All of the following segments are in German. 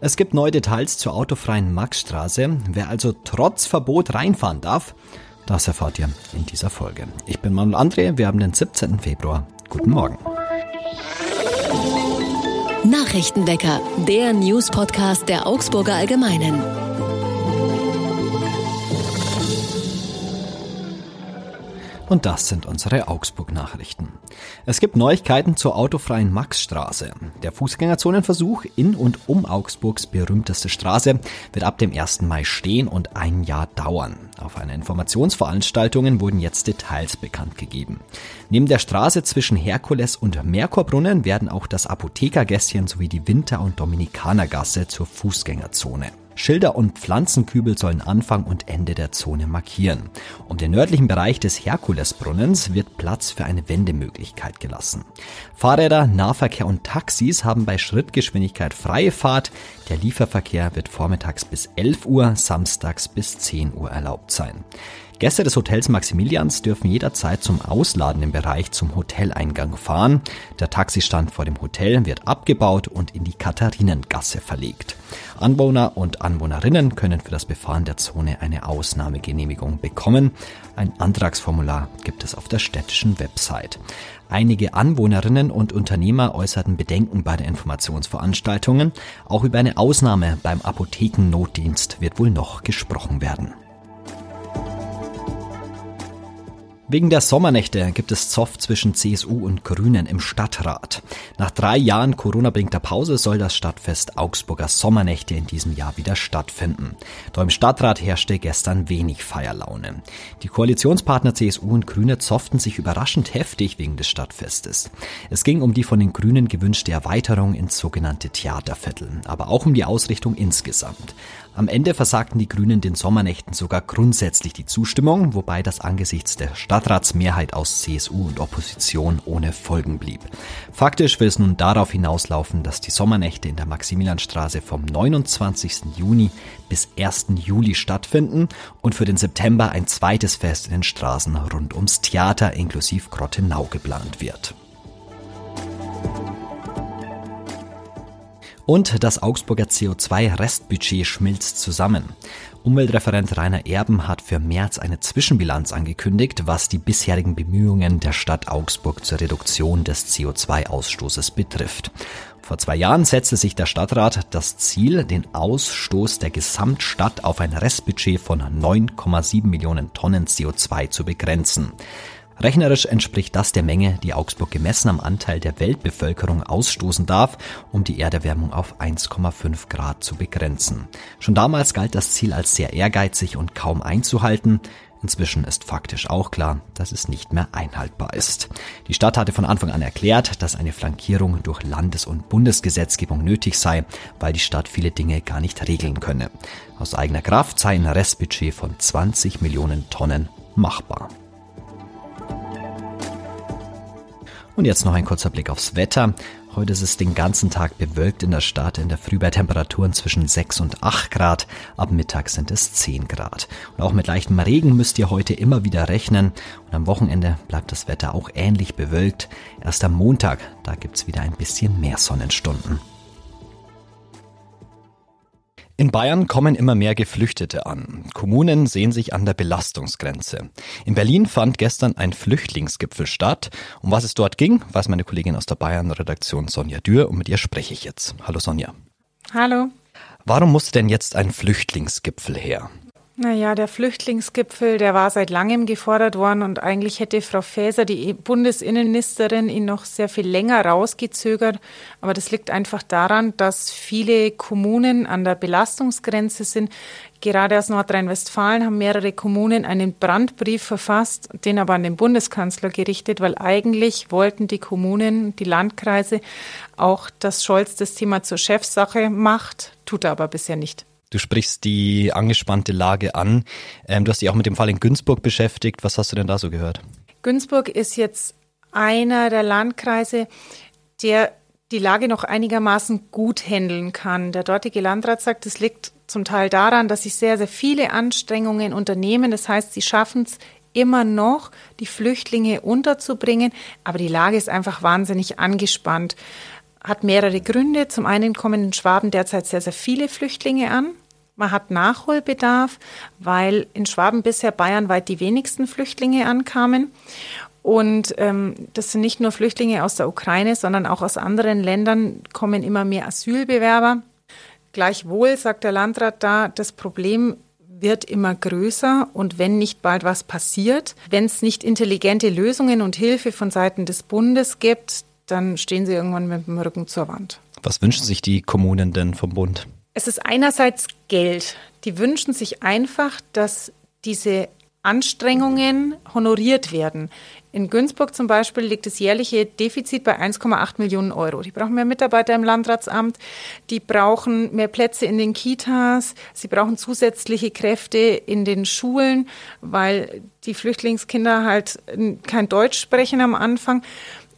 Es gibt neue Details zur autofreien Maxstraße. Wer also trotz Verbot reinfahren darf, das erfahrt ihr in dieser Folge. Ich bin Manuel André, wir haben den 17. Februar. Guten Morgen. Nachrichtenwecker, der News-Podcast der Augsburger Allgemeinen. Und das sind unsere Augsburg-Nachrichten. Es gibt Neuigkeiten zur autofreien Maxstraße. Der Fußgängerzonenversuch in und um Augsburgs berühmteste Straße wird ab dem 1. Mai stehen und ein Jahr dauern. Auf einer Informationsveranstaltung wurden jetzt Details bekannt gegeben. Neben der Straße zwischen Herkules und Merkurbrunnen werden auch das Apothekergässchen sowie die Winter- und Dominikanergasse zur Fußgängerzone. Schilder und Pflanzenkübel sollen Anfang und Ende der Zone markieren. Um den nördlichen Bereich des Herkulesbrunnens wird Platz für eine Wendemöglichkeit gelassen. Fahrräder, Nahverkehr und Taxis haben bei Schrittgeschwindigkeit freie Fahrt. Der Lieferverkehr wird vormittags bis 11 Uhr, samstags bis 10 Uhr erlaubt sein. Gäste des Hotels Maximilians dürfen jederzeit zum ausladenden Bereich zum Hoteleingang fahren. Der Taxistand vor dem Hotel wird abgebaut und in die Katharinengasse verlegt. Anwohner und Anwohnerinnen können für das Befahren der Zone eine Ausnahmegenehmigung bekommen. Ein Antragsformular gibt es auf der städtischen Website. Einige Anwohnerinnen und Unternehmer äußerten Bedenken bei den Informationsveranstaltungen. Auch über eine Ausnahme beim Apothekennotdienst wird wohl noch gesprochen werden. Wegen der Sommernächte gibt es Zoff zwischen CSU und Grünen im Stadtrat. Nach drei Jahren Corona-bedingter Pause soll das Stadtfest Augsburger Sommernächte in diesem Jahr wieder stattfinden. Doch im Stadtrat herrschte gestern wenig Feierlaune. Die Koalitionspartner CSU und Grüne zofften sich überraschend heftig wegen des Stadtfestes. Es ging um die von den Grünen gewünschte Erweiterung ins sogenannte Theaterviertel, aber auch um die Ausrichtung insgesamt. Am Ende versagten die Grünen den Sommernächten sogar grundsätzlich die Zustimmung, wobei das angesichts der Stadtratsmehrheit aus CSU und Opposition ohne Folgen blieb. Faktisch will es nun darauf hinauslaufen, dass die Sommernächte in der Maximilianstraße vom 29. Juni bis 1. Juli stattfinden und für den September ein zweites Fest in den Straßen rund ums Theater inklusive Grottenau geplant wird. Und das Augsburger CO2-Restbudget schmilzt zusammen. Umweltreferent Rainer Erben hat für März eine Zwischenbilanz angekündigt, was die bisherigen Bemühungen der Stadt Augsburg zur Reduktion des CO2-Ausstoßes betrifft. Vor zwei Jahren setzte sich der Stadtrat das Ziel, den Ausstoß der Gesamtstadt auf ein Restbudget von 9,7 Millionen Tonnen CO2 zu begrenzen. Rechnerisch entspricht das der Menge, die Augsburg gemessen am Anteil der Weltbevölkerung ausstoßen darf, um die Erderwärmung auf 1,5 Grad zu begrenzen. Schon damals galt das Ziel als sehr ehrgeizig und kaum einzuhalten. Inzwischen ist faktisch auch klar, dass es nicht mehr einhaltbar ist. Die Stadt hatte von Anfang an erklärt, dass eine Flankierung durch Landes- und Bundesgesetzgebung nötig sei, weil die Stadt viele Dinge gar nicht regeln könne. Aus eigener Kraft sei ein Restbudget von 20 Millionen Tonnen machbar. Und jetzt noch ein kurzer Blick aufs Wetter. Heute ist es den ganzen Tag bewölkt in der Stadt, in der Früh bei Temperaturen zwischen 6 und 8 Grad, ab Mittag sind es 10 Grad. Und auch mit leichtem Regen müsst ihr heute immer wieder rechnen und am Wochenende bleibt das Wetter auch ähnlich bewölkt. Erst am Montag, da gibt's wieder ein bisschen mehr Sonnenstunden. In Bayern kommen immer mehr Geflüchtete an. Kommunen sehen sich an der Belastungsgrenze. In Berlin fand gestern ein Flüchtlingsgipfel statt. Um was es dort ging, weiß meine Kollegin aus der Bayern-Redaktion Sonja Dürr und mit ihr spreche ich jetzt. Hallo Sonja. Hallo. Warum musste denn jetzt ein Flüchtlingsgipfel her? Naja, der Flüchtlingsgipfel, der war seit langem gefordert worden und eigentlich hätte Frau Faeser, die Bundesinnenministerin, ihn noch sehr viel länger rausgezögert. Aber das liegt einfach daran, dass viele Kommunen an der Belastungsgrenze sind. Gerade aus Nordrhein-Westfalen haben mehrere Kommunen einen Brandbrief verfasst, den aber an den Bundeskanzler gerichtet, weil eigentlich wollten die Kommunen, die Landkreise auch, dass Scholz das Thema zur Chefsache macht, tut er aber bisher nicht. Du sprichst die angespannte Lage an. Ähm, du hast dich auch mit dem Fall in Günzburg beschäftigt. Was hast du denn da so gehört? Günzburg ist jetzt einer der Landkreise, der die Lage noch einigermaßen gut handeln kann. Der dortige Landrat sagt, es liegt zum Teil daran, dass sich sehr, sehr viele Anstrengungen unternehmen. Das heißt, sie schaffen es immer noch, die Flüchtlinge unterzubringen, aber die Lage ist einfach wahnsinnig angespannt. Hat mehrere Gründe. Zum einen kommen in Schwaben derzeit sehr, sehr viele Flüchtlinge an. Man hat Nachholbedarf, weil in Schwaben bisher bayernweit die wenigsten Flüchtlinge ankamen. Und ähm, das sind nicht nur Flüchtlinge aus der Ukraine, sondern auch aus anderen Ländern kommen immer mehr Asylbewerber. Gleichwohl sagt der Landrat da, das Problem wird immer größer und wenn nicht bald was passiert, wenn es nicht intelligente Lösungen und Hilfe von Seiten des Bundes gibt, dann stehen sie irgendwann mit dem Rücken zur Wand. Was wünschen sich die Kommunen denn vom Bund? Es ist einerseits Geld. Die wünschen sich einfach, dass diese Anstrengungen honoriert werden. In Günzburg zum Beispiel liegt das jährliche Defizit bei 1,8 Millionen Euro. Die brauchen mehr Mitarbeiter im Landratsamt, die brauchen mehr Plätze in den Kitas, sie brauchen zusätzliche Kräfte in den Schulen, weil die Flüchtlingskinder halt kein Deutsch sprechen am Anfang.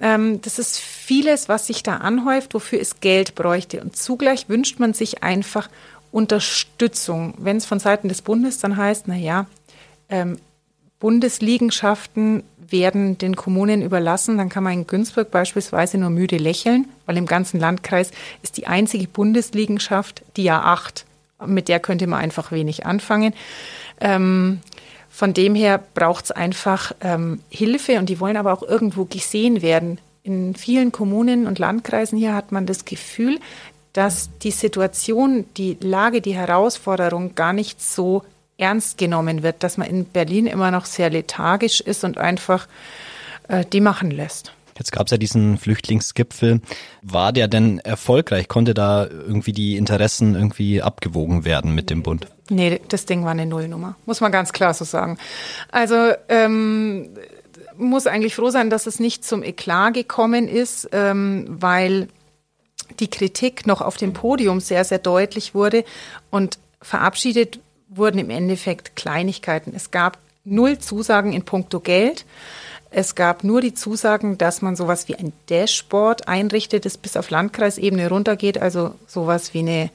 Ähm, das ist vieles, was sich da anhäuft, wofür es Geld bräuchte. Und zugleich wünscht man sich einfach Unterstützung. Wenn es von Seiten des Bundes dann heißt, na ja, ähm, Bundesliegenschaften werden den Kommunen überlassen, dann kann man in Günzburg beispielsweise nur müde lächeln, weil im ganzen Landkreis ist die einzige Bundesliegenschaft die A8. Mit der könnte man einfach wenig anfangen. Ähm, von dem her braucht es einfach ähm, Hilfe und die wollen aber auch irgendwo gesehen werden. In vielen Kommunen und Landkreisen hier hat man das Gefühl, dass die Situation, die Lage, die Herausforderung gar nicht so ernst genommen wird, dass man in Berlin immer noch sehr lethargisch ist und einfach äh, die machen lässt. Jetzt gab es ja diesen Flüchtlingsgipfel. War der denn erfolgreich? Konnte da irgendwie die Interessen irgendwie abgewogen werden mit dem Bund? Nee, das Ding war eine Nullnummer, muss man ganz klar so sagen. Also ähm, muss eigentlich froh sein, dass es nicht zum Eklat gekommen ist, ähm, weil die Kritik noch auf dem Podium sehr, sehr deutlich wurde und verabschiedet wurden im Endeffekt Kleinigkeiten. Es gab null Zusagen in puncto Geld. Es gab nur die Zusagen, dass man sowas wie ein Dashboard einrichtet, das bis auf Landkreisebene runtergeht, also sowas wie eine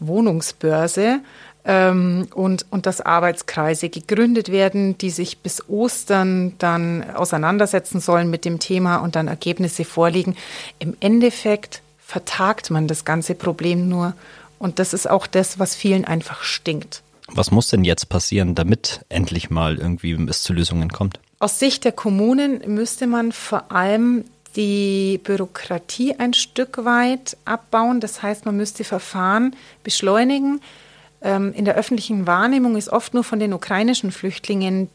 Wohnungsbörse. Ähm, und, und dass Arbeitskreise gegründet werden, die sich bis Ostern dann auseinandersetzen sollen mit dem Thema und dann Ergebnisse vorlegen. Im Endeffekt vertagt man das ganze Problem nur. Und das ist auch das, was vielen einfach stinkt. Was muss denn jetzt passieren, damit endlich mal irgendwie es zu Lösungen kommt? Aus Sicht der Kommunen müsste man vor allem die Bürokratie ein Stück weit abbauen. Das heißt, man müsste Verfahren beschleunigen. Ähm, in der öffentlichen Wahrnehmung ist oft nur von den ukrainischen Flüchtlingen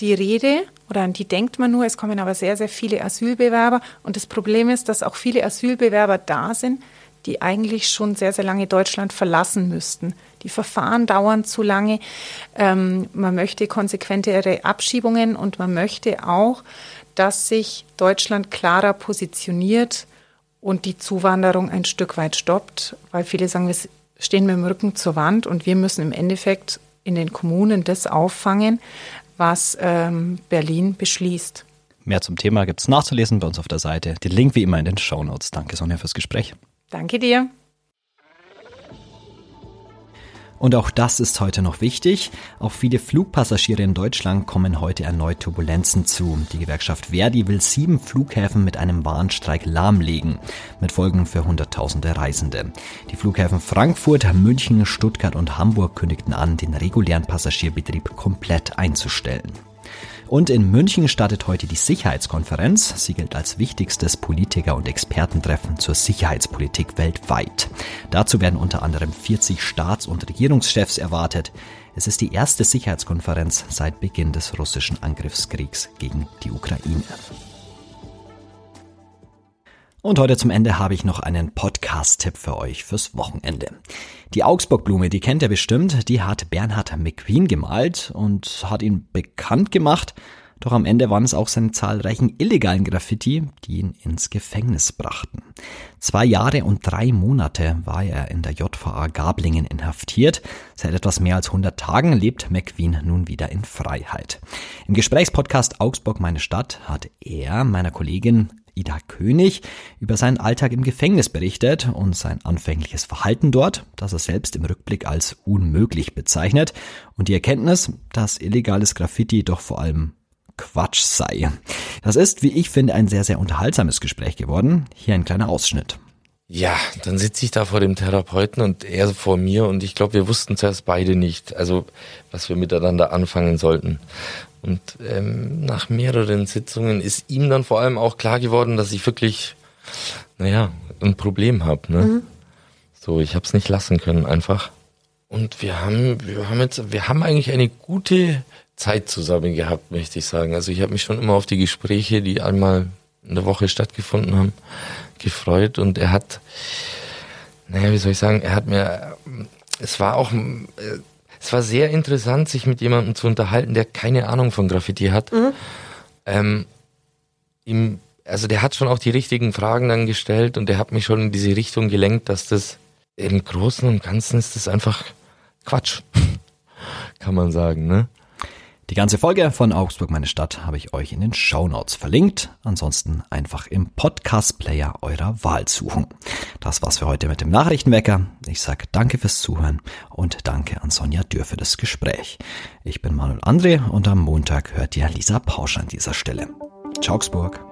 die Rede oder an die denkt man nur. Es kommen aber sehr, sehr viele Asylbewerber. Und das Problem ist, dass auch viele Asylbewerber da sind, die eigentlich schon sehr, sehr lange Deutschland verlassen müssten. Die Verfahren dauern zu lange. Ähm, man möchte konsequentere Abschiebungen und man möchte auch, dass sich Deutschland klarer positioniert und die Zuwanderung ein Stück weit stoppt, weil viele sagen, wir stehen mit dem Rücken zur Wand und wir müssen im Endeffekt in den Kommunen das auffangen, was ähm, Berlin beschließt. Mehr zum Thema gibt es nachzulesen bei uns auf der Seite. Den Link wie immer in den Show Notes. Danke, Sonja, fürs Gespräch. Danke dir. Und auch das ist heute noch wichtig. Auf viele Flugpassagiere in Deutschland kommen heute erneut Turbulenzen zu. Die Gewerkschaft Verdi will sieben Flughäfen mit einem Warnstreik lahmlegen, mit Folgen für Hunderttausende Reisende. Die Flughäfen Frankfurt, München, Stuttgart und Hamburg kündigten an, den regulären Passagierbetrieb komplett einzustellen. Und in München startet heute die Sicherheitskonferenz. Sie gilt als wichtigstes Politiker- und Expertentreffen zur Sicherheitspolitik weltweit. Dazu werden unter anderem 40 Staats- und Regierungschefs erwartet. Es ist die erste Sicherheitskonferenz seit Beginn des russischen Angriffskriegs gegen die Ukraine. Und heute zum Ende habe ich noch einen Podcast-Tipp für euch fürs Wochenende. Die Augsburg-Blume, die kennt ihr bestimmt, die hat Bernhard McQueen gemalt und hat ihn bekannt gemacht. Doch am Ende waren es auch seine zahlreichen illegalen Graffiti, die ihn ins Gefängnis brachten. Zwei Jahre und drei Monate war er in der JVA Gablingen inhaftiert. Seit etwas mehr als 100 Tagen lebt McQueen nun wieder in Freiheit. Im Gesprächspodcast Augsburg meine Stadt hat er meiner Kollegin Ida König über seinen Alltag im Gefängnis berichtet und sein anfängliches Verhalten dort, das er selbst im Rückblick als unmöglich bezeichnet und die Erkenntnis, dass illegales Graffiti doch vor allem Quatsch sei. Das ist, wie ich finde, ein sehr, sehr unterhaltsames Gespräch geworden. Hier ein kleiner Ausschnitt. Ja, dann sitze ich da vor dem Therapeuten und er vor mir und ich glaube, wir wussten zuerst beide nicht, also was wir miteinander anfangen sollten. Und ähm, nach mehreren Sitzungen ist ihm dann vor allem auch klar geworden, dass ich wirklich, naja, ein Problem habe. Ne? Mhm. So, ich habe es nicht lassen können einfach. Und wir haben, wir haben jetzt, wir haben eigentlich eine gute Zeit zusammen gehabt, möchte ich sagen. Also ich habe mich schon immer auf die Gespräche, die einmal in der Woche stattgefunden haben, gefreut und er hat, naja, wie soll ich sagen, er hat mir, es war auch, es war sehr interessant, sich mit jemandem zu unterhalten, der keine Ahnung von Graffiti hat. Mhm. Ähm, ihm, also der hat schon auch die richtigen Fragen dann gestellt und der hat mich schon in diese Richtung gelenkt, dass das im Großen und Ganzen ist das einfach Quatsch, kann man sagen, ne? Die ganze Folge von Augsburg, meine Stadt, habe ich euch in den Show Notes verlinkt. Ansonsten einfach im Podcast-Player eurer Wahl suchen. Das war's für heute mit dem Nachrichtenwecker. Ich sage danke fürs Zuhören und danke an Sonja Dürr für das Gespräch. Ich bin Manuel André und am Montag hört ihr Lisa Pausch an dieser Stelle. Ciao, Augsburg.